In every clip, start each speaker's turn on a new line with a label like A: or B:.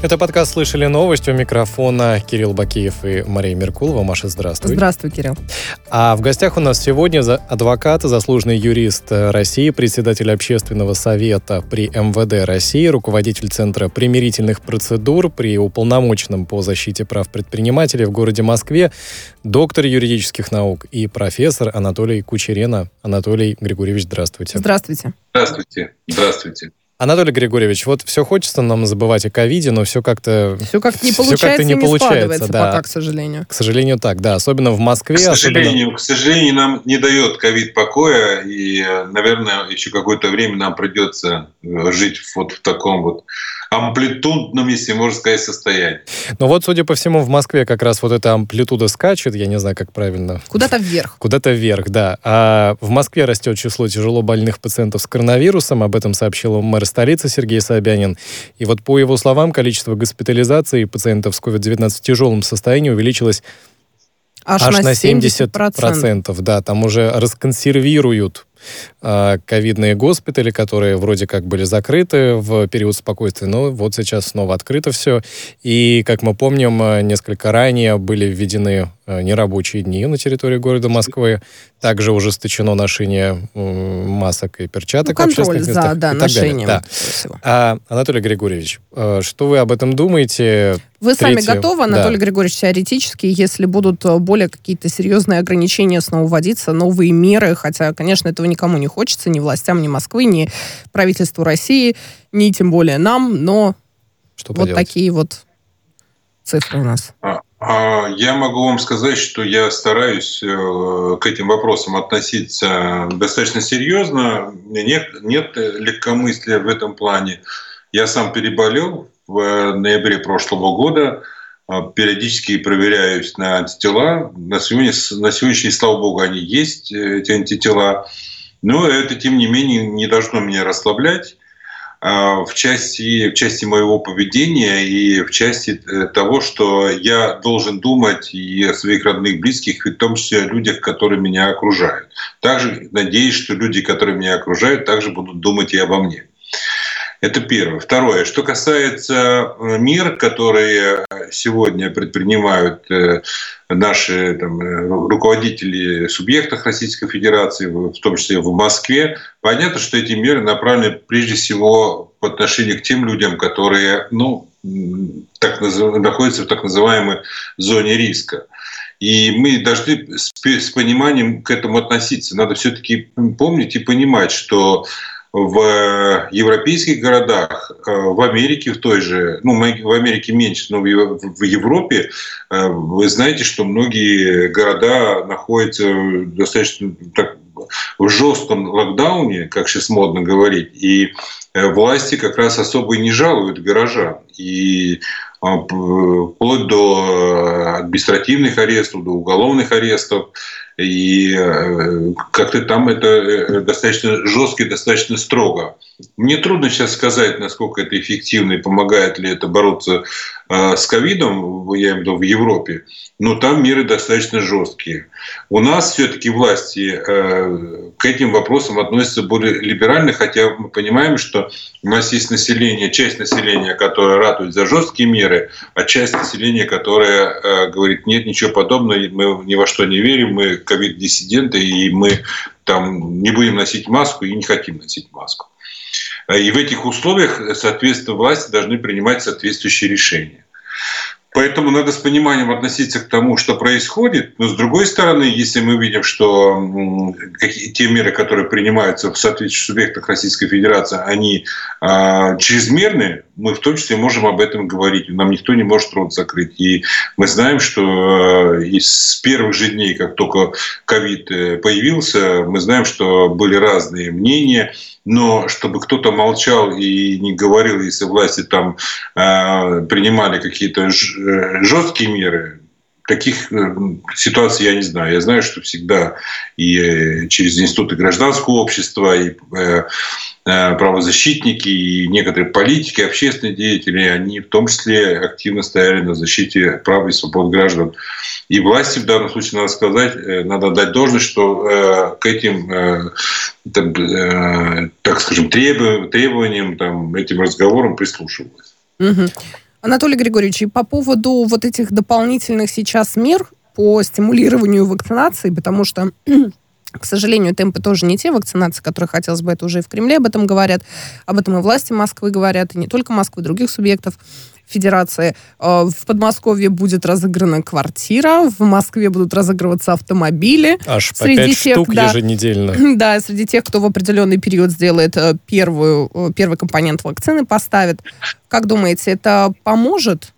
A: Это подкаст «Слышали новость» у микрофона Кирилл Бакиев и Мария Меркулова. Маша, здравствуй.
B: Здравствуй, Кирилл.
A: А в гостях у нас сегодня адвокат, заслуженный юрист России, председатель общественного совета при МВД России, руководитель Центра примирительных процедур при уполномоченном по защите прав предпринимателей в городе Москве, доктор юридических наук и профессор Анатолий Кучерена. Анатолий Григорьевич, здравствуйте.
B: Здравствуйте.
C: Здравствуйте. Здравствуйте.
A: Анатолий Григорьевич, вот все хочется нам забывать о ковиде, но все как-то...
B: Все как не получается, все как не, не получается, да. пока, к сожалению.
A: К сожалению, так, да. Особенно в Москве. К
C: сожалению,
A: особенно...
C: к сожалению, нам не дает ковид покоя, и, наверное, еще какое-то время нам придется жить вот в таком вот амплитудном, если можно сказать, состоянии.
A: Но вот, судя по всему, в Москве как раз вот эта амплитуда скачет, я не знаю, как правильно.
B: Куда-то вверх.
A: Куда-то вверх, да. А в Москве растет число тяжело больных пациентов с коронавирусом, об этом сообщил мэр столицы Сергей Собянин. И вот по его словам, количество госпитализаций пациентов с COVID-19 в тяжелом состоянии увеличилось
B: аж, аж на 70%.
A: 70%. Да, там уже расконсервируют ковидные госпитали, которые вроде как были закрыты в период спокойствия, но вот сейчас снова открыто все. И, как мы помним, а, несколько ранее были введены а, нерабочие дни на территории города Москвы. Также ужесточено ношение масок и перчаток
B: ну, контроль
A: в общественных местах.
B: За, да, ношением.
A: Да. А, Анатолий Григорьевич, что вы об этом думаете?
B: Вы Третье, сами готовы, Анатолий да. Григорьевич, теоретически, если будут более какие-то серьезные ограничения снова вводиться, новые меры, хотя, конечно, этого никому не хочется, ни властям, ни Москвы, ни правительству России, ни тем более нам, но Что вот поделать? такие вот цифры у нас.
C: А, я могу вам сказать, что я стараюсь э, к этим вопросам относиться достаточно серьезно. Нет, нет легкомыслия в этом плане. Я сам переболел в ноябре прошлого года – а, периодически проверяюсь на антитела. На, сегодня, на сегодняшний, слава богу, они есть, э, эти антитела. Но это, тем не менее, не должно меня расслаблять а, в части, в части моего поведения и в части э, того, что я должен думать и о своих родных, близких, и в том числе о людях, которые меня окружают. Также надеюсь, что люди, которые меня окружают, также будут думать и обо мне. Это первое. Второе. Что касается э, мер, которые сегодня предпринимают э, наши там, э, руководители субъектов Российской Федерации, в том числе в Москве, понятно, что эти меры направлены прежде всего по отношению к тем людям, которые ну, так, находятся в так называемой зоне риска. И мы должны с пониманием к этому относиться. Надо все-таки помнить и понимать, что в европейских городах, э, в Америке в той же, ну, в Америке меньше, но в Европе э, вы знаете, что многие города находятся достаточно так, в жестком локдауне, как сейчас модно говорить, и э, власти как раз особо и не жалуют горожан. И вплоть до административных арестов, до уголовных арестов и э, как-то там это э, достаточно жестко и достаточно строго. Мне трудно сейчас сказать, насколько это эффективно и помогает ли это бороться с ковидом, я имею в виду в Европе, но там меры достаточно жесткие. У нас все-таки власти к этим вопросам относятся более либерально, хотя мы понимаем, что у нас есть население, часть населения, которая ратует за жесткие меры, а часть населения, которая говорит, нет, ничего подобного, мы ни во что не верим, мы ковид-диссиденты, и мы там не будем носить маску и не хотим носить маску. И в этих условиях, соответственно, власти должны принимать соответствующие решения. Поэтому надо с пониманием относиться к тому, что происходит. Но с другой стороны, если мы видим, что те меры, которые принимаются в соответствующих субъектах Российской Федерации, они а, чрезмерные, мы в том числе можем об этом говорить. Нам никто не может рот закрыть. И мы знаем, что с первых же дней, как только ковид э, появился, мы знаем, что были разные мнения но чтобы кто-то молчал и не говорил, если власти там э, принимали какие-то э, жесткие меры, таких э, ситуаций я не знаю. Я знаю, что всегда и э, через институты гражданского общества, и правозащитники, и некоторые политики, общественные деятели, они в том числе активно стояли на защите прав и свобод граждан. И власти в данном случае, надо сказать, надо дать должность, что к этим э, так скажем, требованиям, там, этим разговорам прислушивалась.
B: Угу. Анатолий Григорьевич, и по поводу вот этих дополнительных сейчас мер по стимулированию вакцинации, потому что к сожалению, темпы тоже не те вакцинации, которые хотелось бы, это уже и в Кремле об этом говорят, об этом и власти Москвы говорят, и не только Москвы, других субъектов. Федерации. Э, в Подмосковье будет разыграна квартира, в Москве будут разыгрываться автомобили.
A: Аж по среди 5 тех, штук да, еженедельно.
B: Да, среди тех, кто в определенный период сделает э, первую, э, первый компонент вакцины, поставит. Как думаете, это поможет?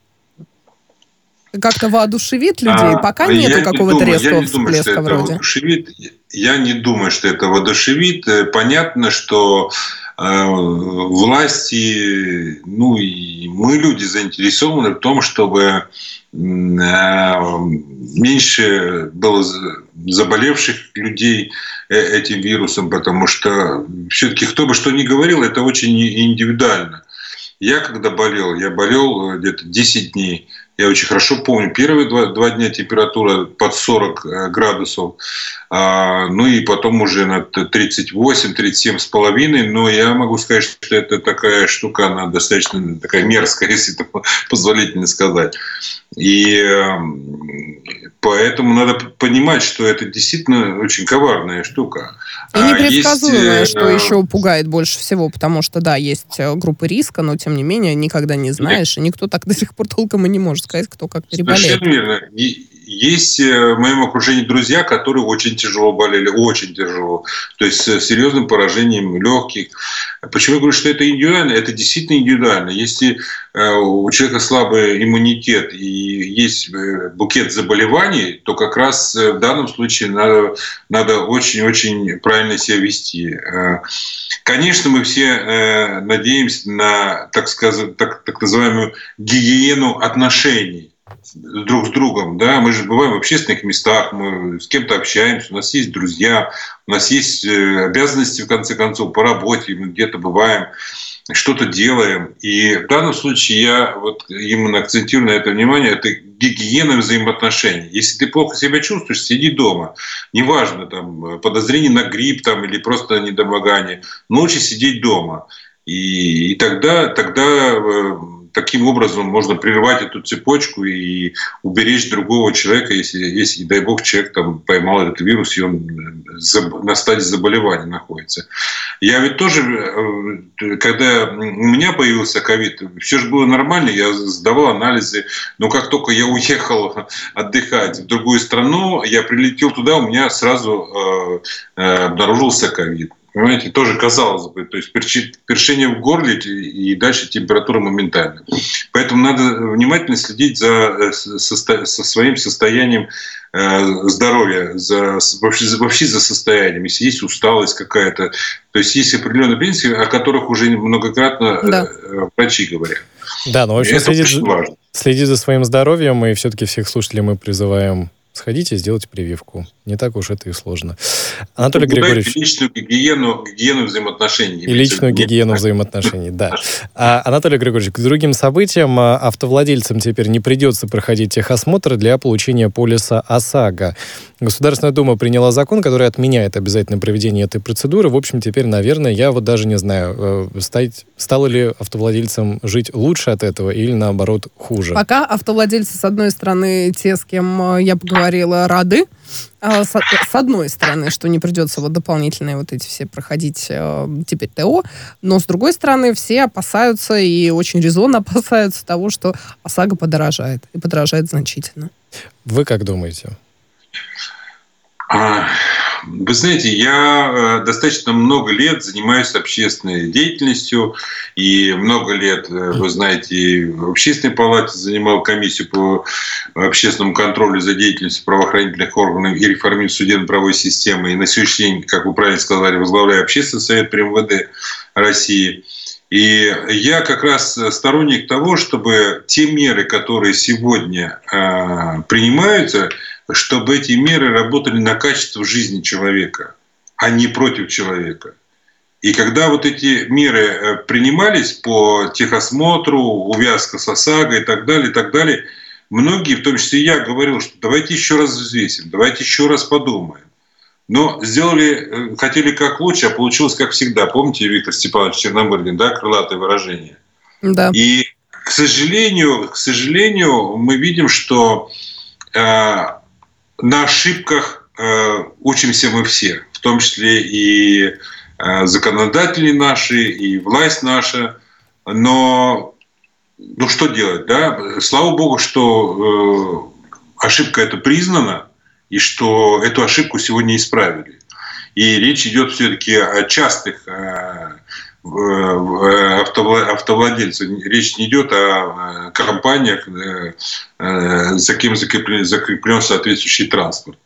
B: Как-то воодушевит людей? А, Пока нету не какого-то резкого всплеска вроде.
C: Воодушевит. Я не думаю, что это воодушевит. Понятно, что власти, ну и мы, люди, заинтересованы в том, чтобы э, меньше было заболевших людей э, этим вирусом, потому что все-таки кто бы что ни говорил, это очень индивидуально. Я когда болел, я болел где-то 10 дней. Я очень хорошо помню, первые два, два дня температура под 40 э, градусов, а, ну и потом уже на 38-37 с половиной, но я могу сказать, что это такая штука, она достаточно такая мерзкая, если это позволительно сказать. И поэтому надо понимать, что это действительно очень коварная штука.
B: И непредсказуемое, есть, что э, еще пугает больше всего, потому что, да, есть э, группы риска, но тем не менее никогда не знаешь, и никто так до сих пор толком и не может сказать, кто как переболеет.
C: Совершенно верно. И есть э, в моем окружении друзья, которые очень тяжело болели, очень тяжело. То есть с серьезным поражением легких. Почему я говорю, что это индивидуально? Это действительно индивидуально. Если э, у человека слабый иммунитет и есть э, букет заболеваний, то как раз в данном случае надо, очень-очень правильно себя вести. Конечно, мы все надеемся на, так сказать, так, так называемую гигиену отношений друг с другом, да, мы же бываем в общественных местах, мы с кем-то общаемся, у нас есть друзья, у нас есть э, обязанности, в конце концов, по работе, мы где-то бываем, что-то делаем. И в данном случае я вот именно акцентирую на это внимание, это гигиена взаимоотношений. Если ты плохо себя чувствуешь, сиди дома. Неважно, там, подозрение на грипп там, или просто недомогание, лучше сидеть дома. И, и тогда, тогда э, таким образом можно прервать эту цепочку и уберечь другого человека, если, если дай бог, человек там поймал этот вирус, и он на стадии заболевания находится. Я ведь тоже, э, когда у меня появился ковид, все же было нормально, я сдавал анализы, но как только я уехал отдыхать в другую страну, я прилетел туда, у меня сразу э, э, обнаружился ковид. Понимаете, тоже казалось бы, то есть першение в горле и дальше температура моментально. Поэтому надо внимательно следить за, э, со, со своим состоянием э, здоровья, за, вообще, вообще за состоянием, если есть усталость какая-то. То есть есть определенные принципы, о которых уже многократно да. Э, врачи говорят.
A: Да, но ну, в общем следить, следить за своим здоровьем, и все-таки всех слушателей мы призываем сходите и сделайте прививку. Не так уж это и сложно. Анатолий ну, Григорьевич...
C: Личную гигиену, гигиену взаимоотношений.
A: И личную гигиену взаимоотношений, да. А, Анатолий Григорьевич, к другим событиям а, автовладельцам теперь не придется проходить техосмотр для получения полиса ОСАГО. Государственная Дума приняла закон, который отменяет обязательное проведение этой процедуры. В общем, теперь, наверное, я вот даже не знаю, э, стать, стало ли автовладельцам жить лучше от этого или, наоборот, хуже.
B: Пока автовладельцы, с одной стороны, те, с кем э, я поговорила, рады, а, с, с одной стороны, что не придется вот дополнительные вот эти все проходить э, теперь ТО, но с другой стороны, все опасаются и очень резонно опасаются того, что ОСАГО подорожает, и подорожает значительно.
A: Вы как думаете?
C: А, вы знаете, я э, достаточно много лет занимаюсь общественной деятельностью, и много лет, э, вы знаете, в общественной палате занимал комиссию по общественному контролю за деятельностью правоохранительных органов и реформированию судебно-правовой системы. И на сегодняшний день, как вы правильно сказали, возглавляю общественный совет при МВД России. И я как раз сторонник того, чтобы те меры, которые сегодня э, принимаются, чтобы эти меры работали на качество жизни человека, а не против человека. И когда вот эти меры э, принимались по техосмотру, увязка с ОСАГО и так далее, и так далее, многие, в том числе и я, говорил, что давайте еще раз взвесим, давайте еще раз подумаем. Но сделали, э, хотели как лучше, а получилось как всегда. Помните, Виктор Степанович Черномырдин, да, крылатое выражение?
B: Да.
C: И к сожалению, к сожалению, мы видим, что э, на ошибках э, учимся мы все, в том числе и э, законодатели наши, и власть наша. Но ну что делать, да? Слава богу, что э, ошибка это признана, и что эту ошибку сегодня исправили. И речь идет все-таки о частых э, автовладельцев. Речь не идет о компаниях, э, за кем закреплен, закреплен соответствующий транспорт.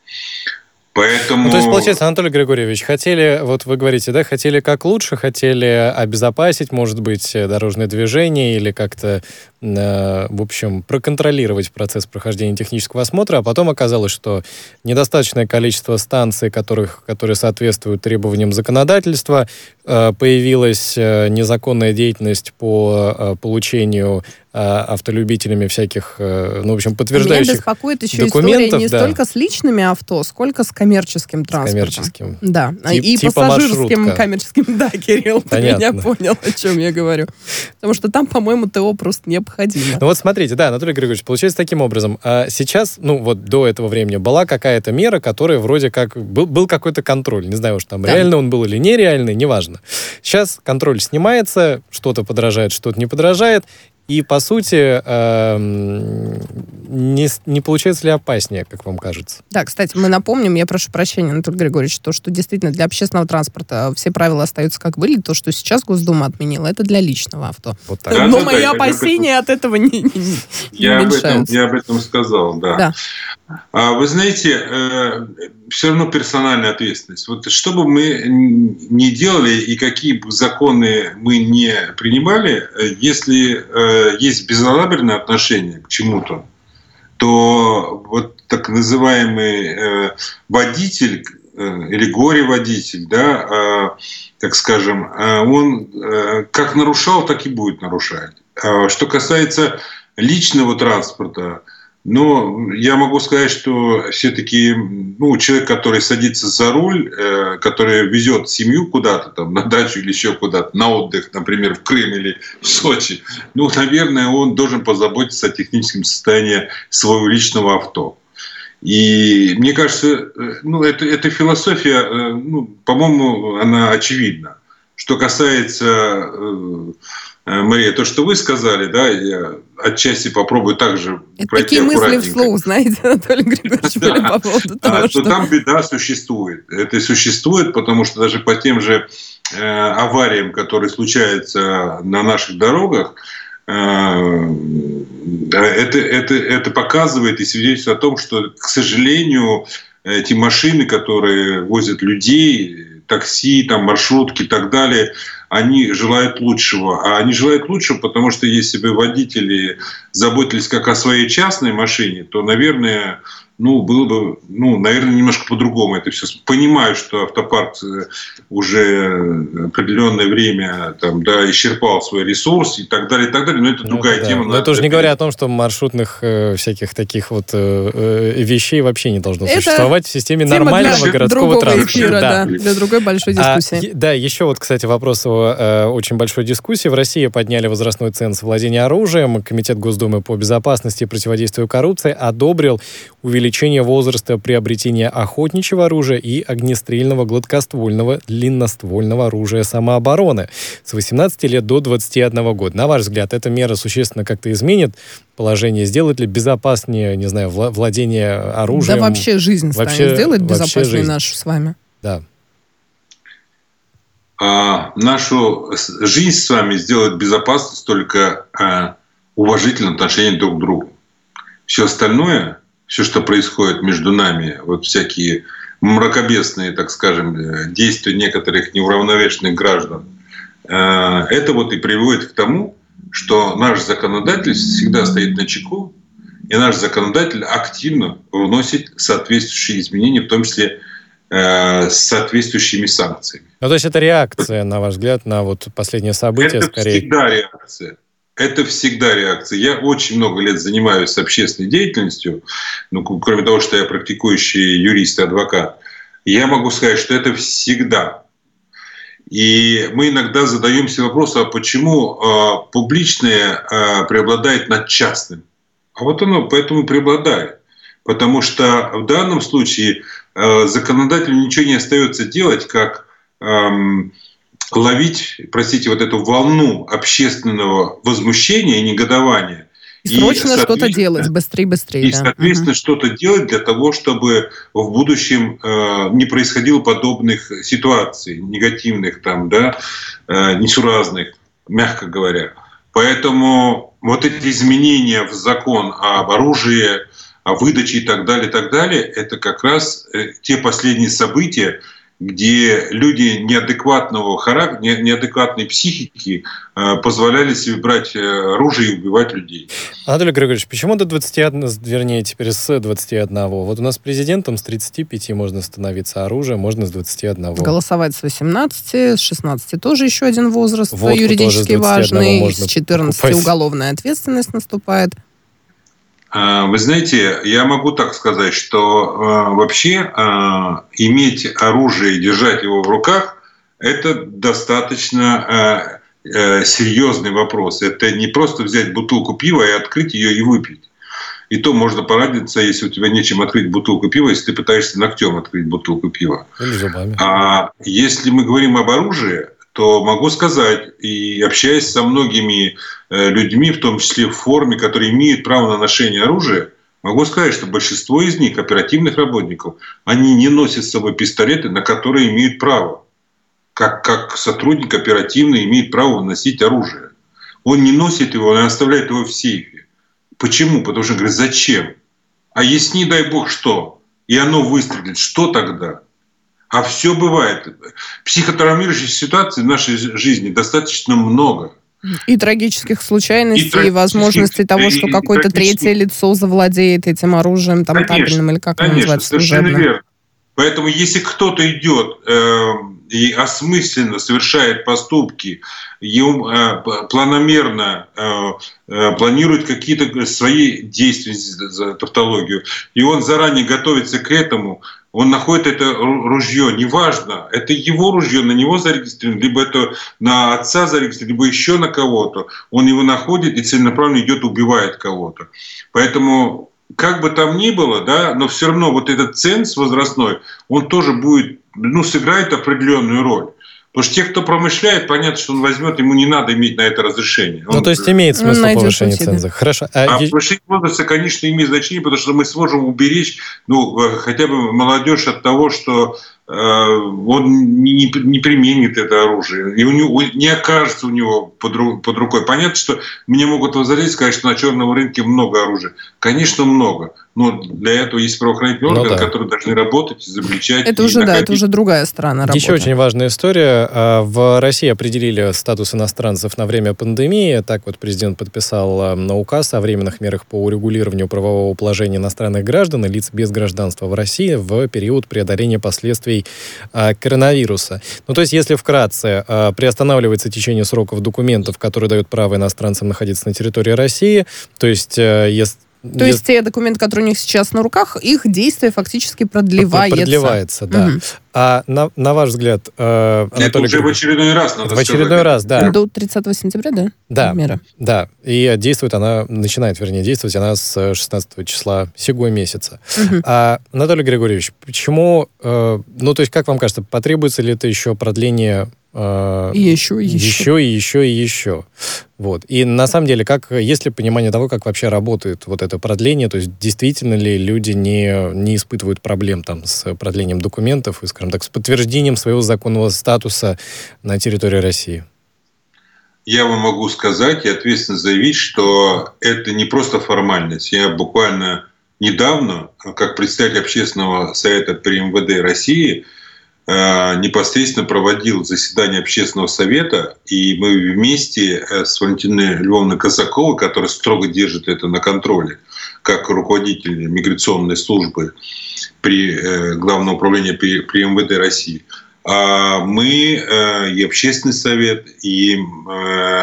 C: Поэтому...
A: Ну, то есть, получается, Анатолий Григорьевич, хотели, вот вы говорите, да, хотели как лучше, хотели обезопасить, может быть, дорожное движение или как-то, э, в общем, проконтролировать процесс прохождения технического осмотра, а потом оказалось, что недостаточное количество станций, которых, которые соответствуют требованиям законодательства, э, появилась э, незаконная деятельность по э, получению автолюбителями всяких, э, ну, в общем, подтверждающих Меня
B: беспокоит еще документов, история не да. столько с личными авто, сколько с коммерческим транспортом.
A: С коммерческим.
B: Да, Тип, и типа пассажирским маршрутка. коммерческим. Да, Кирилл, Понятно. ты меня понял, о чем я говорю. Потому что там, по-моему, ТО просто необходимо.
A: Ну вот смотрите, да, Анатолий Григорьевич, получается таким образом. А сейчас, ну вот до этого времени была какая-то мера, которая вроде как... Был, был какой-то контроль. Не знаю уж там, да. реально он был или нереальный, неважно. Сейчас контроль снимается, что-то подражает, что-то не подражает, и, по сути, эм, не, не получается ли опаснее, как вам кажется?
B: Да, кстати, мы напомним, я прошу прощения, Анатолий Григорьевич, то, что действительно для общественного транспорта все правила остаются как были, то, что сейчас Госдума отменила, это для личного авто. Вот так. Но да, мои да, опасения от этого не, не, не
C: я об этом, Я об этом сказал, да. да. А вы знаете, э, все равно персональная ответственность. Вот что бы мы ни делали и какие бы законы мы не принимали, э, если э, есть безалаберное отношение к чему-то, то вот так называемый водитель или горе-водитель, да, так скажем, он как нарушал, так и будет нарушать. А что касается личного транспорта, но я могу сказать, что все-таки ну, человек, который садится за руль, э, который везет семью куда-то, там, на дачу или еще куда-то, на отдых, например, в Крым или в Сочи, ну, наверное, он должен позаботиться о техническом состоянии своего личного авто. И мне кажется, э, ну, это, эта философия, э, ну, по-моему, она очевидна. Что касается э, Мария, то, что вы сказали, да, я отчасти попробую также
B: Это пройти такие мысли вслух, знаете, Анатолий Григорьевич, да. по поводу того,
C: а, что... там беда существует. Это существует, потому что даже по тем же э, авариям, которые случаются на наших дорогах, э, это, это, это показывает и свидетельствует о том, что, к сожалению, эти машины, которые возят людей, такси, там, маршрутки и так далее, они желают лучшего. А они желают лучшего, потому что если бы водители заботились как о своей частной машине, то, наверное, ну, было бы, ну, наверное, немножко по-другому это все. Понимаю, что автопарк э, уже определенное время там, да, исчерпал свой ресурс и так далее, и так далее, но это ну, другая да. тема.
A: Но это уже не говоря о том, что маршрутных э, всяких таких вот э, э вещей вообще не должно это существовать в системе нормального для городского транспорта. Эфира,
B: да. да, для другой большой а, дискуссии.
A: А, да, еще вот, кстати, вопрос о э, очень большой дискуссии. В России подняли возрастной ценз владения оружием. Комитет Госдумы по безопасности и противодействию коррупции одобрил увеличение увеличение возраста приобретения охотничьего оружия и огнестрельного гладкоствольного длинноствольного оружия самообороны с 18 лет до 21 года. На ваш взгляд, эта мера существенно как-то изменит положение, сделает ли безопаснее, не знаю, владение оружием?
B: Да вообще жизнь вообще, сделает безопаснее жизнь. нашу с вами.
A: Да.
C: А, нашу жизнь с вами сделает безопасность только а, уважительное отношение друг к другу. Все остальное все, что происходит между нами, вот всякие мракобесные, так скажем, э, действия некоторых неуравновешенных граждан, э, это вот и приводит к тому, что наш законодатель всегда стоит на чеку, и наш законодатель активно вносит соответствующие изменения, в том числе э, с соответствующими санкциями.
A: Ну, то есть это реакция, на ваш взгляд, на вот последнее событие,
C: это скорее? всегда реакция это всегда реакция. Я очень много лет занимаюсь общественной деятельностью, ну, кроме того, что я практикующий юрист и адвокат. Я могу сказать, что это всегда. И мы иногда задаемся вопросом, а почему э, публичное э, преобладает над частным? А вот оно поэтому преобладает. Потому что в данном случае э, законодателю ничего не остается делать, как эм, ловить, простите, вот эту волну общественного возмущения и негодования
B: и срочно что-то делать, быстрее, быстрее.
C: И, да. соответственно, угу. что-то делать для того, чтобы в будущем э, не происходило подобных ситуаций, негативных, там, да, э, несуразных, мягко говоря. Поэтому вот эти изменения в закон об оружии, о выдаче и так далее, и так далее, это как раз э, те последние события, где люди неадекватного характера, неадекватной психики э, позволяли себе брать э, оружие и убивать людей.
A: Анатолий Григорьевич, почему до 21, вернее, теперь с 21? Вот у нас президентом с 35 можно становиться оружием, можно с 21.
B: Голосовать с 18, с 16 тоже еще один возраст Водку юридически важный, с 14 покупать. уголовная ответственность наступает.
C: А, вы знаете, я могу так сказать, что а, вообще а, иметь оружие и держать его в руках – это достаточно серьезный вопрос. Это не просто взять бутылку пива и открыть ее и выпить. И то можно порадиться, если у тебя нечем открыть бутылку пива, если ты пытаешься ногтем открыть бутылку пива. Или зубами. А если мы говорим об оружии, то могу сказать, и общаясь со многими э, людьми, в том числе в форме, которые имеют право на ношение оружия, могу сказать, что большинство из них, оперативных работников, они не носят с собой пистолеты, на которые имеют право. Как, как сотрудник оперативно имеет право носить оружие. Он не носит его, он оставляет его в сейфе. Почему? Потому что говорит, зачем? А если не дай бог что, и оно выстрелит, что тогда? А все бывает. Психотравмирующих ситуаций в нашей жизни достаточно много.
B: И трагических случайностей, и, трагических, и возможности того, что какое-то третье лицо завладеет этим оружием, там, конечно, табельным, или как конечно, называется, совершенно верно.
C: Поэтому если кто-то идет э, и осмысленно совершает поступки, и э, планомерно э, э, планирует какие-то свои действия, за тавтологию, и он заранее готовится к этому, он находит это ружье, неважно, это его ружье, на него зарегистрировано, либо это на отца зарегистрировано, либо еще на кого-то. Он его находит и целенаправленно идет, убивает кого-то. Поэтому как бы там ни было, да, но все равно вот этот ценз возрастной, он тоже будет, ну, сыграет определенную роль. Потому что те, кто промышляет, понятно, что он возьмет, ему не надо иметь на это разрешение.
A: Ну, он,
C: ну,
A: то есть имеет смысл повышение ценза.
C: Хорошо. А, а повышение возраста, конечно, имеет значение, потому что мы сможем уберечь ну, э, хотя бы молодежь от того, что он не, не применит это оружие, и у него не окажется у него под, под рукой. Понятно, что мне могут возразить, сказать, что на черном рынке много оружия. Конечно, много. Но для этого есть правоохранительные ну, органы, да. которые должны работать, изобличать.
B: Это уже, находить. да, это уже другая сторона работы.
A: Еще очень важная история. А, в России определили статус иностранцев на время пандемии. Так вот президент подписал а, на указ о временных мерах по урегулированию правового положения иностранных граждан и лиц без гражданства в России в период преодоления последствий а, коронавируса. Ну, то есть, если вкратце, приостанавливается течение сроков документов, которые дают право иностранцам находиться на территории России, то есть, если
B: то есть те документы, которые у них сейчас на руках, их действие фактически продлевается.
A: Продлевается, да. Угу. А на, на ваш взгляд,
C: э, Анатолий уже в очередной раз надо
A: В очередной сказать. раз, да.
B: До 30 сентября, да?
A: Да, Мера. да. И действует она, начинает, вернее, действовать она с 16 числа сего месяца. Угу. А, Анатолий Григорьевич, почему, э, ну, то есть, как вам кажется, потребуется ли это еще продление
B: э, и еще, и еще.
A: Еще, и еще, и еще. Вот. И на самом деле, как, есть ли понимание того, как вообще работает вот это продление? То есть действительно ли люди не, не испытывают проблем там, с продлением документов и, скажем так, с подтверждением своего законного статуса на территории России?
C: Я вам могу сказать и ответственно заявить, что это не просто формальность. Я буквально недавно, как представитель общественного совета при МВД России, непосредственно проводил заседание общественного совета, и мы вместе э, с Валентиной Львовной Казаковой, которая строго держит это на контроле, как руководитель миграционной службы при э, Главном управлении при, МВД России, а мы, и общественный совет, и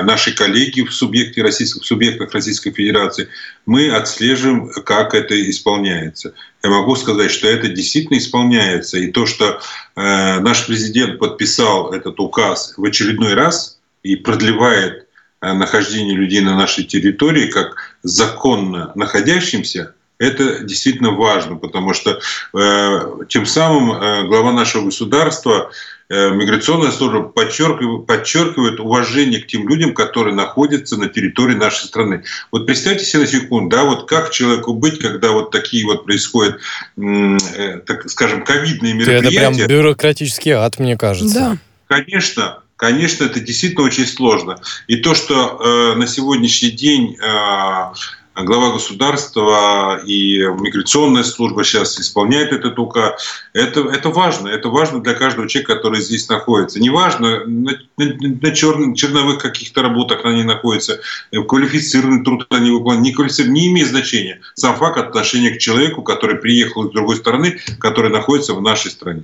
C: наши коллеги в субъекте российских субъектах Российской Федерации, мы отслеживаем, как это исполняется. Я могу сказать, что это действительно исполняется. И то, что наш президент подписал этот указ в очередной раз и продлевает нахождение людей на нашей территории как законно находящимся, это действительно важно, потому что э, тем самым э, глава нашего государства, э, миграционная служба подчеркивает, подчеркивает уважение к тем людям, которые находятся на территории нашей страны. Вот представьте себе на секунду, да, вот как человеку быть, когда вот такие вот происходят, э, так скажем, ковидные мероприятия.
A: Это прям бюрократический ад, мне кажется.
C: Да. Конечно, конечно, это действительно очень сложно. И то, что э, на сегодняшний день э, глава государства и миграционная служба сейчас исполняет этот указ. Это, это важно. Это важно для каждого человека, который здесь находится. Неважно, на, на, на черных, черновых каких-то работах они находятся, квалифицированный труд они выполняют, не квалифицированный, не имеет значения. Сам факт отношения к человеку, который приехал из другой страны, который находится в нашей стране.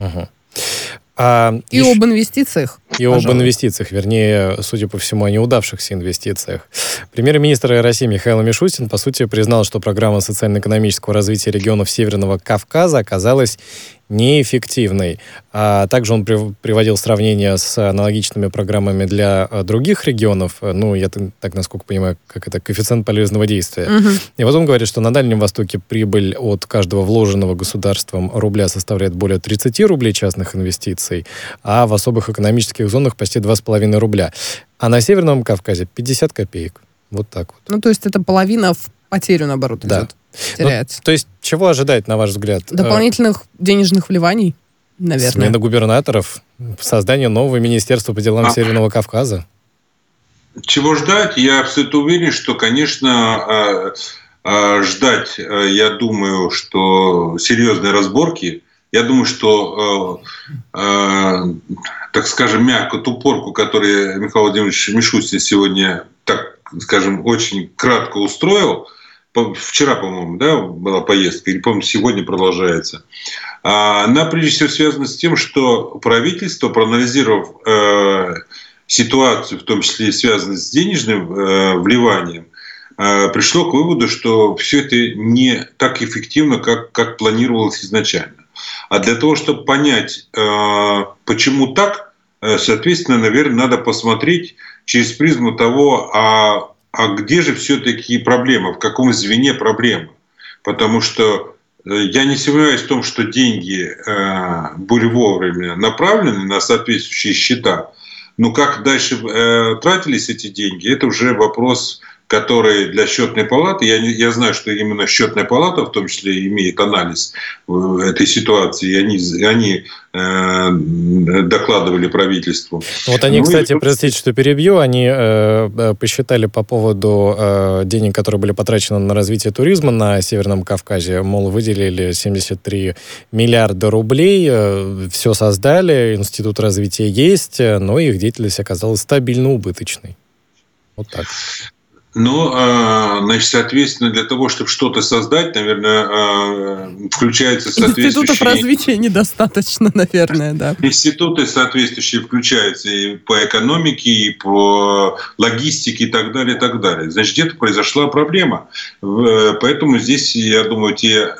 A: Угу.
B: А, и еще... об инвестициях.
A: И об инвестициях, вернее, судя по всему, о неудавшихся инвестициях. Премьер-министр России Михаил Мишустин, по сути, признал, что программа социально-экономического развития регионов Северного Кавказа оказалась неэффективной. А также он приводил сравнение с аналогичными программами для а, других регионов. Ну, я так, насколько понимаю, как это коэффициент полезного действия. Угу. И вот он говорит, что на Дальнем Востоке прибыль от каждого вложенного государством рубля составляет более 30 рублей частных инвестиций, а в особых экономических зонах почти 2,5 рубля. А на Северном Кавказе 50 копеек. Вот так вот.
B: Ну, то есть это половина в потерю, наоборот,
A: да.
B: идет теряется.
A: Ну, то есть чего ожидать, на ваш взгляд?
B: Дополнительных денежных вливаний, наверное.
A: Смена губернаторов, создание нового министерства по делам а. Северного Кавказа?
C: Чего ждать? Я абсолютно уверен, что, конечно, а, а, ждать, я думаю, что серьезные разборки. Я думаю, что, так скажем, мягкую тупорку, которую Михаил Владимирович Мишустин сегодня, так скажем, очень кратко устроил – вчера, по-моему, да, была поездка, или, по-моему, сегодня продолжается. А, она, прежде всего, связана с тем, что правительство, проанализировав э, ситуацию, в том числе связанную с денежным э, вливанием, э, пришло к выводу, что все это не так эффективно, как, как планировалось изначально. А для того, чтобы понять, э, почему так, э, соответственно, наверное, надо посмотреть через призму того, а а где же все-таки проблема, в каком звене проблема? Потому что э, я не сомневаюсь в том, что деньги были вовремя направлены на соответствующие счета, но как дальше тратились эти деньги, это уже вопрос которые для счетной палаты, я, не, я знаю, что именно счетная палата в том числе имеет анализ этой ситуации, и они, они э, докладывали правительству.
A: Вот они, ну, кстати, и... простите, что перебью, они э, э, посчитали по поводу э, денег, которые были потрачены на развитие туризма на Северном Кавказе, мол, выделили 73 миллиарда рублей, э, все создали, институт развития есть, но их деятельность оказалась стабильно убыточной. Вот так.
C: Ну, а, значит, соответственно, для того, чтобы что-то создать, наверное, а, включается соответствующие...
B: Институтов развития недостаточно, наверное, да.
C: Институты соответствующие включаются и по экономике, и по логистике, и так далее, и так далее. Значит, где-то произошла проблема. Поэтому здесь, я думаю, те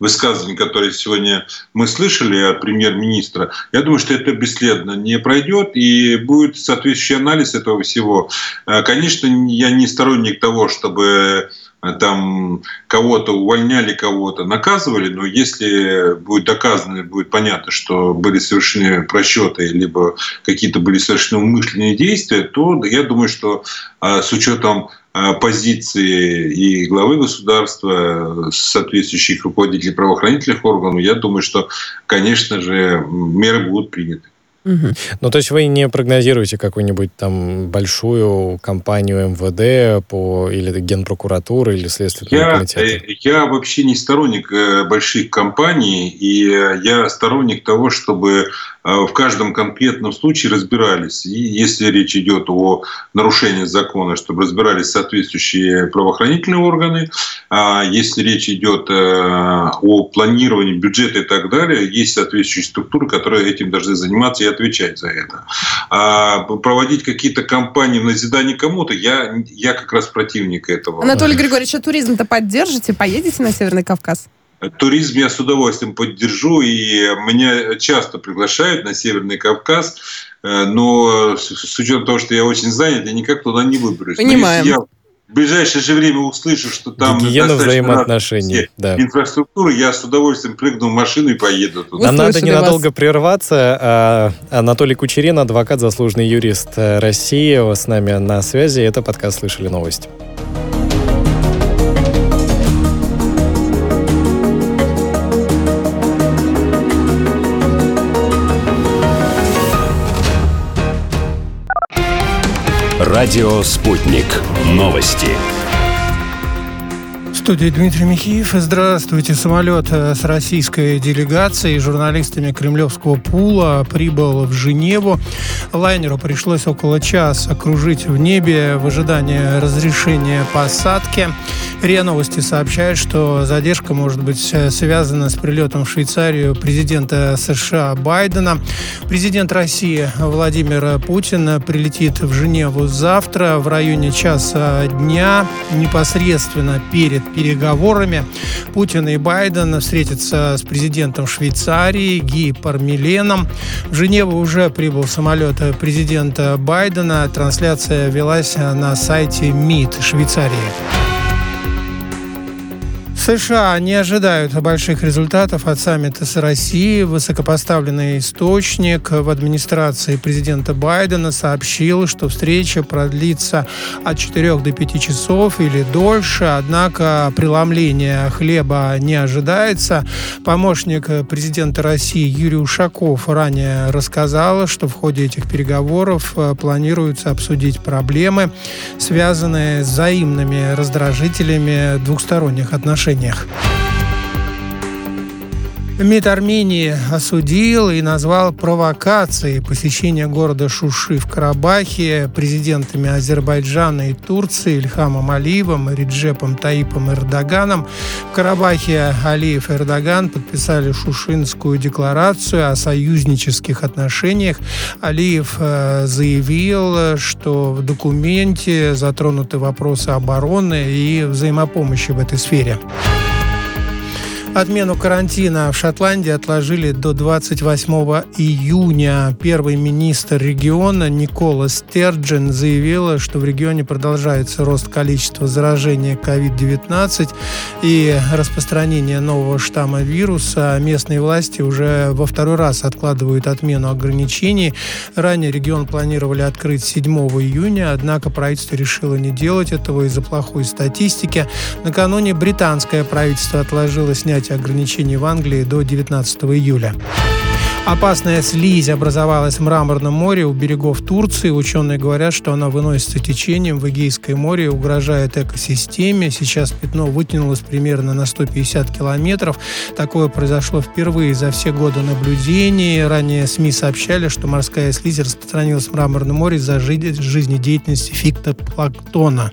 C: высказывания, которые сегодня мы слышали от премьер-министра, я думаю, что это бесследно не пройдет и будет соответствующий анализ этого всего. Э, конечно, я не сторонник того, чтобы э, там кого-то увольняли, кого-то наказывали, но если будет доказано, будет понятно, что были совершены просчеты, либо какие-то были совершены умышленные действия, то я думаю, что э, с учетом позиции и главы государства, соответствующих руководителей правоохранительных органов, я думаю, что, конечно же, меры будут приняты.
A: Угу. Ну, то есть вы не прогнозируете какую-нибудь там большую компанию МВД по, или Генпрокуратуры, или Следственного
C: я,
A: комитета? Э,
C: я вообще не сторонник э, больших компаний, и я сторонник того, чтобы в каждом конкретном случае разбирались. И если речь идет о нарушении закона, чтобы разбирались соответствующие правоохранительные органы, а если речь идет о планировании бюджета и так далее, есть соответствующие структуры, которые этим должны заниматься и отвечать за это. А проводить какие-то кампании в назидание кому-то, я, я как раз противник этого.
B: Анатолий Григорьевич, а туризм-то поддержите? Поедете на Северный Кавказ?
C: Туризм я с удовольствием поддержу, и меня часто приглашают на Северный Кавказ, э, но с учетом того, что я очень занят, я никак туда не выберусь.
B: Понимаем.
C: я в ближайшее же время услышу, что там
A: Гигиена взаимоотношений, да.
C: инфраструктура, я с удовольствием прыгну в машину и поеду туда.
A: Нам надо ненадолго вас. прерваться. А, Анатолий Кучерин, адвокат, заслуженный юрист э, России, с нами на связи. Это подкаст «Слышали новости».
D: Радио «Спутник». Новости
E: студии Дмитрий Михеев. Здравствуйте. Самолет э, с российской делегацией и журналистами кремлевского пула прибыл в Женеву. Лайнеру пришлось около часа кружить в небе в ожидании разрешения посадки. РИА Новости сообщает, что задержка может быть э, связана с прилетом в Швейцарию президента США Байдена. Президент России Владимир Путин прилетит в Женеву завтра в районе часа дня непосредственно перед переговорами. Путин и Байден встретятся с президентом Швейцарии Ги Пармиленом. В Женеву уже прибыл самолет президента Байдена. Трансляция велась на сайте МИД Швейцарии. США не ожидают больших результатов от саммита с Россией. Высокопоставленный источник в администрации президента Байдена сообщил, что встреча продлится от 4 до 5 часов или дольше, однако преломление хлеба не ожидается. Помощник президента России Юрий Ушаков ранее рассказал, что в ходе этих переговоров э, планируется обсудить проблемы, связанные с взаимными раздражителями двухсторонних отношений отношениях. МИД Армении осудил и назвал провокацией посещение города Шуши в Карабахе президентами Азербайджана и Турции Ильхамом Алиевым и Реджепом Таипом Эрдоганом. В Карабахе Алиев и Эрдоган подписали Шушинскую декларацию о союзнических отношениях. Алиев э, заявил, что в документе затронуты вопросы обороны и взаимопомощи в этой сфере. Отмену карантина в Шотландии отложили до 28 июня. Первый министр региона Никола Стерджин заявила, что в регионе продолжается рост количества заражения COVID-19 и распространение нового штамма вируса. Местные власти уже во второй раз откладывают отмену ограничений. Ранее регион планировали открыть 7 июня, однако правительство решило не делать этого из-за плохой статистики. Накануне британское правительство отложило снять снятия ограничений в Англии до 19 июля. Опасная слизь образовалась в Мраморном море у берегов Турции. Ученые говорят, что она выносится течением в Эгейское море и угрожает экосистеме. Сейчас пятно вытянулось примерно на 150 километров. Такое произошло впервые за все годы наблюдений. Ранее СМИ сообщали, что морская слизь распространилась в Мраморном море из-за жизнедеятельности фиктопланктона.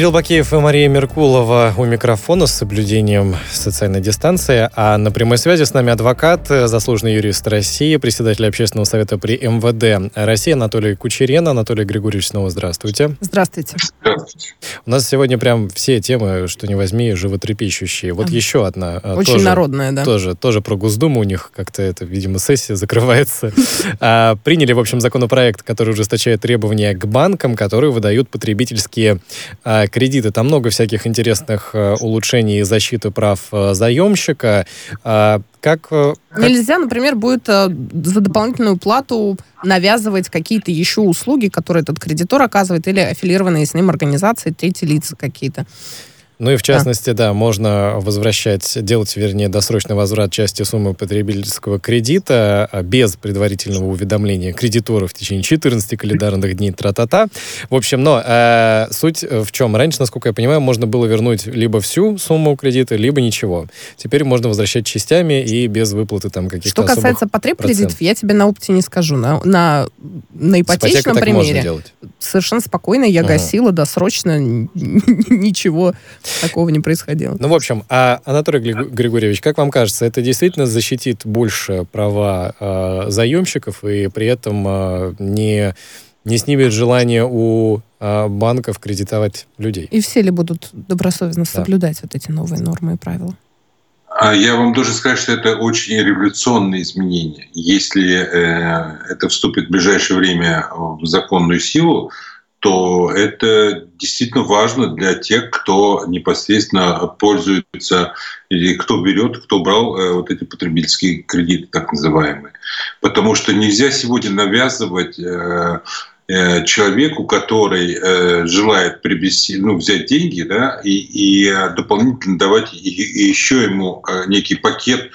A: Кирилл Бакеев и Мария Меркулова у микрофона с соблюдением социальной дистанции. А на прямой связи с нами адвокат, заслуженный юрист России, председатель общественного совета при МВД России Анатолий Кучерен. Анатолий Григорьевич, снова здравствуйте.
B: Здравствуйте. Здравствуйте.
A: У нас сегодня прям все темы, что не возьми, животрепещущие. Вот а. еще одна.
B: Очень тоже, народная, да.
A: Тоже, тоже про Госдуму у них как-то это, видимо, сессия закрывается. А, приняли, в общем, законопроект, который ужесточает требования к банкам, которые выдают потребительские а, кредиты. Там много всяких интересных э, улучшений защиты прав э, заемщика. А, как,
B: э, как... Нельзя, например, будет за дополнительную плату навязывать какие-то еще услуги, которые этот кредитор оказывает, или аффилированные с ним организации, третьи лица какие-то.
A: Ну и в частности, да. да, можно возвращать, делать, вернее, досрочный возврат части суммы потребительского кредита а, без предварительного уведомления кредитора в течение 14 календарных дней тра-та-та. В общем, но э, суть в чем? Раньше, насколько я понимаю, можно было вернуть либо всю сумму кредита, либо ничего. Теперь можно возвращать частями и без выплаты там каких-то
B: Что касается потреб кредитов, я тебе на опыте не скажу. На, на, на ипотечном примере совершенно спокойно я ага. гасила досрочно, ничего такого не происходило.
A: Ну, в общем, а Анатолий Григорьевич, как вам кажется, это действительно защитит больше права э, заемщиков и при этом э, не, не снимет желание у э, банков кредитовать людей?
B: И все ли будут добросовестно да. соблюдать вот эти новые нормы и правила?
C: Я вам должен сказать, что это очень революционные изменения. Если э, это вступит в ближайшее время в законную силу, то это действительно важно для тех, кто непосредственно пользуется или кто берет, кто брал э, вот эти потребительские кредиты, так называемые. Потому что нельзя сегодня навязывать э, э, человеку, который желает приобрести, ну, взять деньги, да, и, и дополнительно давать еще ему некий пакет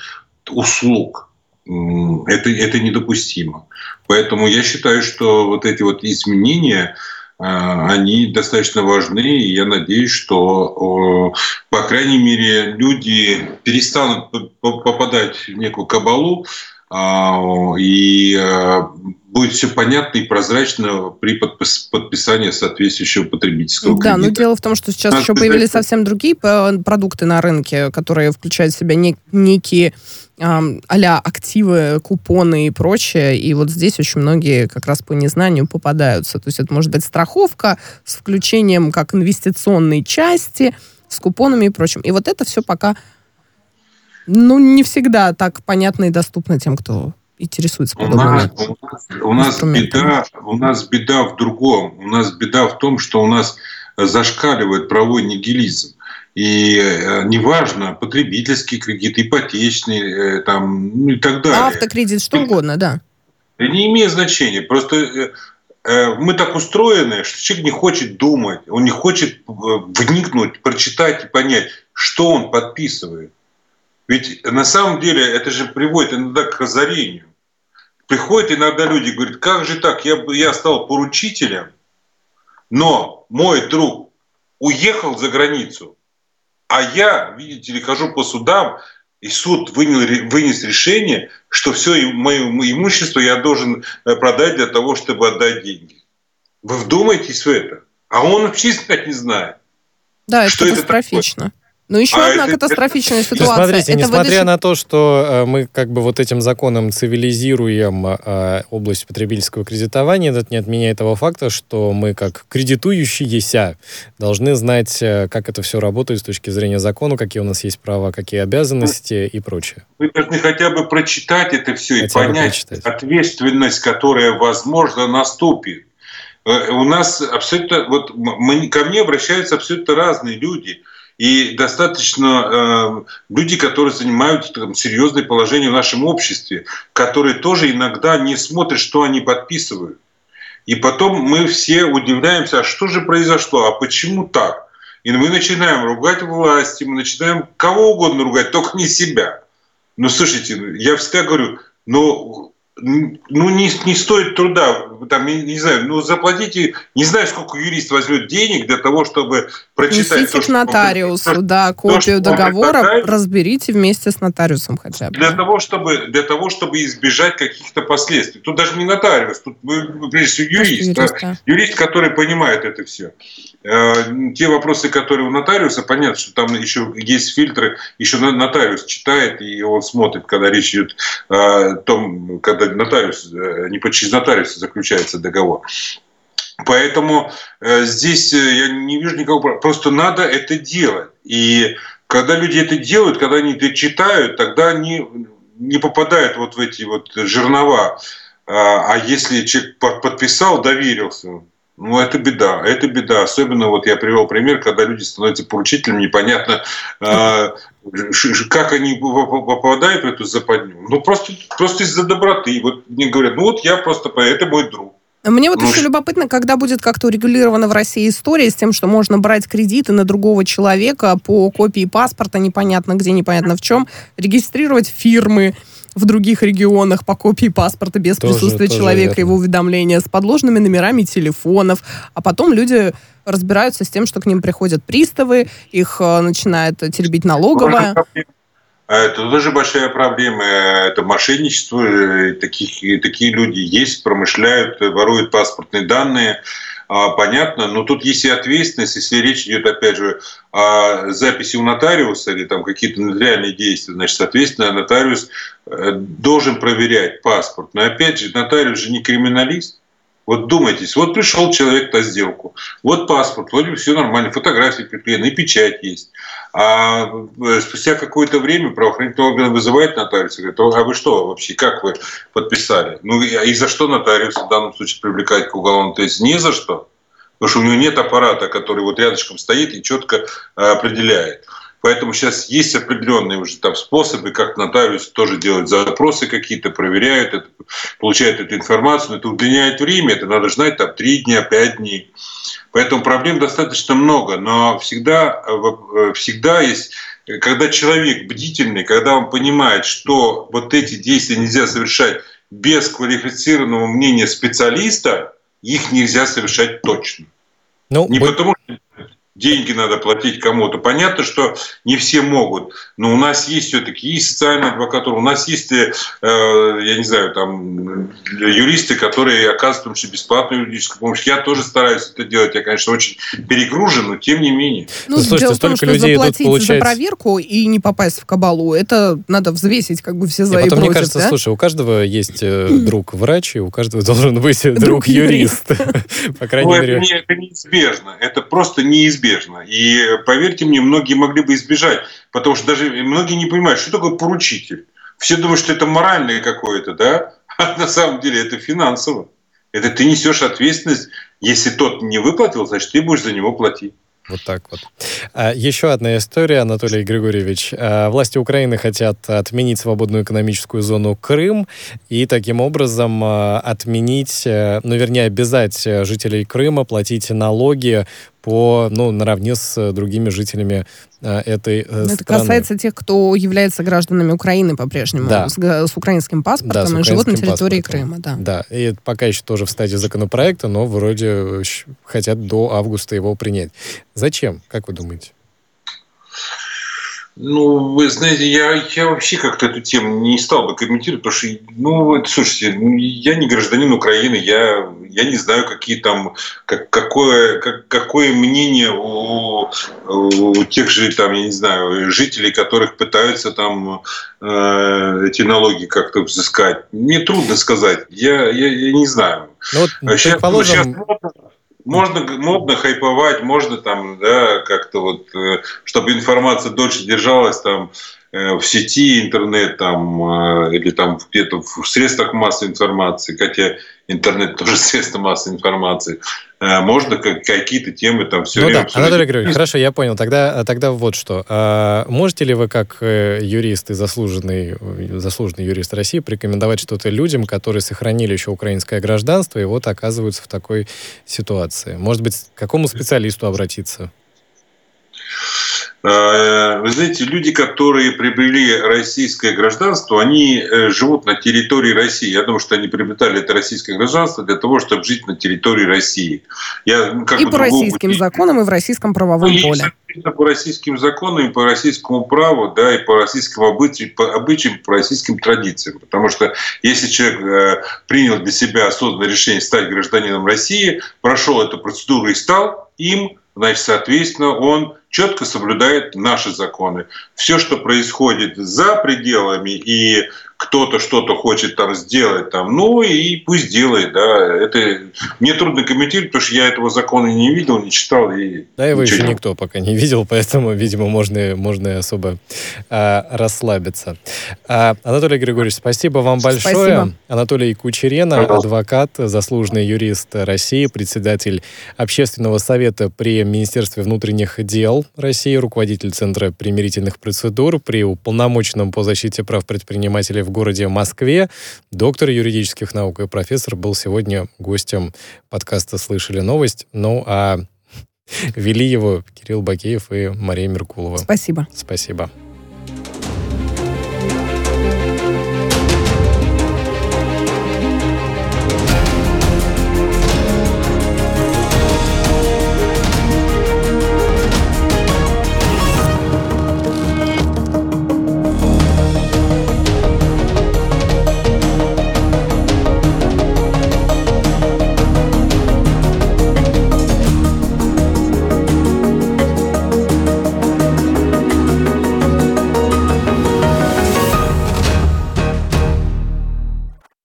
C: услуг. Это, это недопустимо. Поэтому я считаю, что вот эти вот изменения, они достаточно важны, и я надеюсь, что, по крайней мере, люди перестанут попадать в некую кабалу, а, и а, будет все понятно и прозрачно при подписании соответствующего потребительского
B: кредита. Да, но дело в том, что сейчас еще появились совсем другие продукты на рынке, которые включают в себя некие а активы, купоны и прочее. И вот здесь очень многие как раз по незнанию попадаются. То есть это может быть страховка с включением как инвестиционной части, с купонами и прочим. И вот это все пока ну, не всегда так понятно и доступно тем, кто интересуется подобными
C: у нас, у нас, беда, у нас беда в другом. У нас беда в том, что у нас зашкаливает правовой нигилизм. И э, неважно, потребительский кредит, ипотечный, э, там, ну и так далее.
B: Автокредит, что угодно, да.
C: Не имеет значения. Просто э, мы так устроены, что человек не хочет думать, он не хочет вникнуть, прочитать и понять, что он подписывает. Ведь на самом деле это же приводит иногда к разорению. Приходят иногда люди и говорят, как же так, я, я стал поручителем, но мой друг уехал за границу, а я, видите ли, хожу по судам, и суд вынес, вынес решение, что все мое имущество я должен э, продать для того, чтобы отдать деньги. Вы вдумайтесь в это. А он вообще знать не знает.
B: Да, это катастрофично. Это ну, еще а одна это, катастрофичная ситуация.
A: Смотрите, это несмотря выдача... на то, что э, мы как бы вот этим законом цивилизируем э, область потребительского кредитования, это не отменяет того факта, что мы как кредитующиеся должны знать, э, как это все работает с точки зрения закона, какие у нас есть права, какие обязанности и прочее.
C: Вы должны хотя бы прочитать это все хотя и понять ответственность, которая, возможно, наступит. Э, у нас абсолютно, вот мы, ко мне обращаются абсолютно разные люди – и достаточно э, люди, которые занимают там, серьезное положение в нашем обществе, которые тоже иногда не смотрят, что они подписывают. И потом мы все удивляемся, а что же произошло, а почему так? И мы начинаем ругать власти, мы начинаем кого угодно ругать, только не себя. Ну, слушайте, я всегда говорю, но ну, не, не стоит труда, там, не, не знаю, ну, заплатите, не знаю, сколько юрист возьмет денег для того, чтобы прочитать...
B: Несите то, к нотариусу, он, да, копию то, договора, разберите вместе с нотариусом хотя бы.
C: Для, да? того, чтобы, для того, чтобы избежать каких-то последствий. Тут даже не нотариус, тут, прежде всего, юрист. Юрист, да. юрист, который понимает это все. Э, те вопросы, которые у нотариуса, понятно, что там еще есть фильтры, еще нотариус читает, и он смотрит, когда речь идет о том, когда нотариус, э, не через нотариуса заключается договор. Поэтому э, здесь я не вижу никакого... Просто надо это делать. И когда люди это делают, когда они это читают, тогда они не попадают вот в эти вот жернова. А, а если человек подписал, доверился, ну, это беда, это беда. Особенно вот я привел пример, когда люди становятся поручителями, непонятно, э, как они попадают в эту западню. Ну, просто, просто из-за доброты. Вот мне говорят, ну вот я просто, это мой друг.
B: Мне вот ну, еще любопытно, когда будет как-то урегулирована в России история с тем, что можно брать кредиты на другого человека по копии паспорта, непонятно где, непонятно в чем, регистрировать фирмы, в других регионах по копии паспорта без тоже, присутствия тоже человека, верно. его уведомления, с подложными номерами телефонов. А потом люди разбираются с тем, что к ним приходят приставы, их э, начинает теребить налоговая.
C: А это тоже большая проблема. Это мошенничество. Таких, такие люди есть, промышляют, воруют паспортные данные. А, понятно, но тут есть и ответственность, если речь идет, опять же, о записи у нотариуса или там какие-то нотариальные действия, значит, соответственно, нотариус э, должен проверять паспорт. Но опять же, нотариус же не криминалист. Вот думайтесь, вот пришел человек на сделку, вот паспорт, вроде бы все нормально, фотографии приклеены, и печать есть. А э, спустя какое-то время правоохранительный орган вызывает нотариуса и говорит, а вы что вообще, как вы подписали? Ну и за что нотариус в данном случае привлекать к уголовному? То есть не за что. Потому что у него нет аппарата, который вот рядышком стоит и четко э, определяет. Поэтому сейчас есть определенные уже там способы, как нотариус тоже делать запросы какие-то, проверяют это, получают эту информацию, но это удлиняет время, это надо ждать там 3 дня, 5 дней. Поэтому проблем достаточно много, но всегда, э, всегда есть когда человек бдительный, когда он понимает, что вот эти действия нельзя совершать без квалифицированного мнения специалиста, их нельзя совершать точно. Ну, Не вы... потому, что деньги надо платить кому-то. Понятно, что не все могут, но у нас есть все-таки и социальная адвокатура, у нас есть, э, я не знаю, там юристы, которые оказывают в том числе бесплатную юридическую помощь. Я тоже стараюсь это делать. Я, конечно, очень перегружен, но тем не менее.
B: Ну, ну слушайте, дело в том, что людей заплатить получается... за проверку и не попасть в кабалу, это надо взвесить как бы все за и,
A: и потом,
B: против,
A: мне кажется,
B: да?
A: слушай, у каждого есть э, друг врач, и у каждого должен быть друг юрист. По крайней ну, мере...
C: Это неизбежно. Это просто неизбежно неизбежно. И поверьте мне, многие могли бы избежать, потому что даже многие не понимают, что такое поручитель. Все думают, что это моральное какое-то, да? А на самом деле это финансово. Это ты несешь ответственность. Если тот не выплатил, значит, ты будешь за него платить.
A: Вот так вот. А, еще одна история, Анатолий Григорьевич. А, власти Украины хотят отменить свободную экономическую зону Крым и таким образом а, отменить, э, ну, вернее, обязать жителей Крыма платить налоги по, ну, наравне с другими жителями э, этой э,
B: Это страны. касается тех, кто является гражданами Украины по-прежнему, да. с, с украинским паспортом да, с украинским и живут на территории паспортом. Крыма. Да.
A: да, и пока еще тоже в стадии законопроекта, но вроде хотят до августа его принять. Зачем, как вы думаете?
C: Ну, вы знаете, я, я вообще как-то эту тему не стал бы комментировать, потому что, ну, слушайте, ну, я не гражданин Украины, я, я не знаю, какие там, как, какое, как, какое мнение у, у тех же, там, я не знаю, жителей, которых пытаются там э, эти налоги как-то взыскать. Мне трудно сказать, я, я, я не знаю. Ну, вот, сейчас, предположим... сейчас можно модно хайповать, можно там, да, как-то вот, э, чтобы информация дольше держалась там э, в сети, интернет там, э, или там где-то в средствах массовой информации, хотя интернет тоже средство массовой информации. Э, можно какие-то темы там все
A: ну
C: время...
A: Да. Анатолий Григорьевич, хорошо, я понял. Тогда, тогда вот что. А можете ли вы, как э, юрист и заслуженный, заслуженный юрист России, порекомендовать что-то людям, которые сохранили еще украинское гражданство и вот оказываются в такой ситуации? Может быть, к какому специалисту обратиться?
C: Э, вы знаете, люди, которые приобрели российское гражданство, они э, живут на территории России. Я думаю, что они приобретали это российское гражданство для того, чтобы жить на территории России.
B: Я, ну, как и по российским пути... законам, и в российском правовом ну, поле.
C: По российским законам, и по российскому праву, да, и по российским обычаям, по, обычаям, по российским традициям. Потому что если человек э, принял для себя осознанное решение стать гражданином России, прошел эту процедуру и стал им, значит, соответственно, он четко соблюдает наши законы. Все, что происходит за пределами и кто-то что-то хочет там сделать, там, ну и пусть делает, да. Это мне трудно комментировать, потому что я этого закона не видел, не читал. И
A: да, его еще не... никто пока не видел, поэтому, видимо, можно, можно особо а, расслабиться. А, Анатолий Григорьевич, спасибо вам большое. Спасибо. Анатолий Кучерена, адвокат, заслуженный юрист России, председатель Общественного совета при Министерстве внутренних дел России, руководитель Центра примирительных процедур при уполномоченном по защите прав предпринимателей в городе Москве. Доктор юридических наук и профессор был сегодня гостем подкаста «Слышали новость». Ну, а вели его Кирилл Бакеев и Мария Меркулова.
B: Спасибо.
A: Спасибо.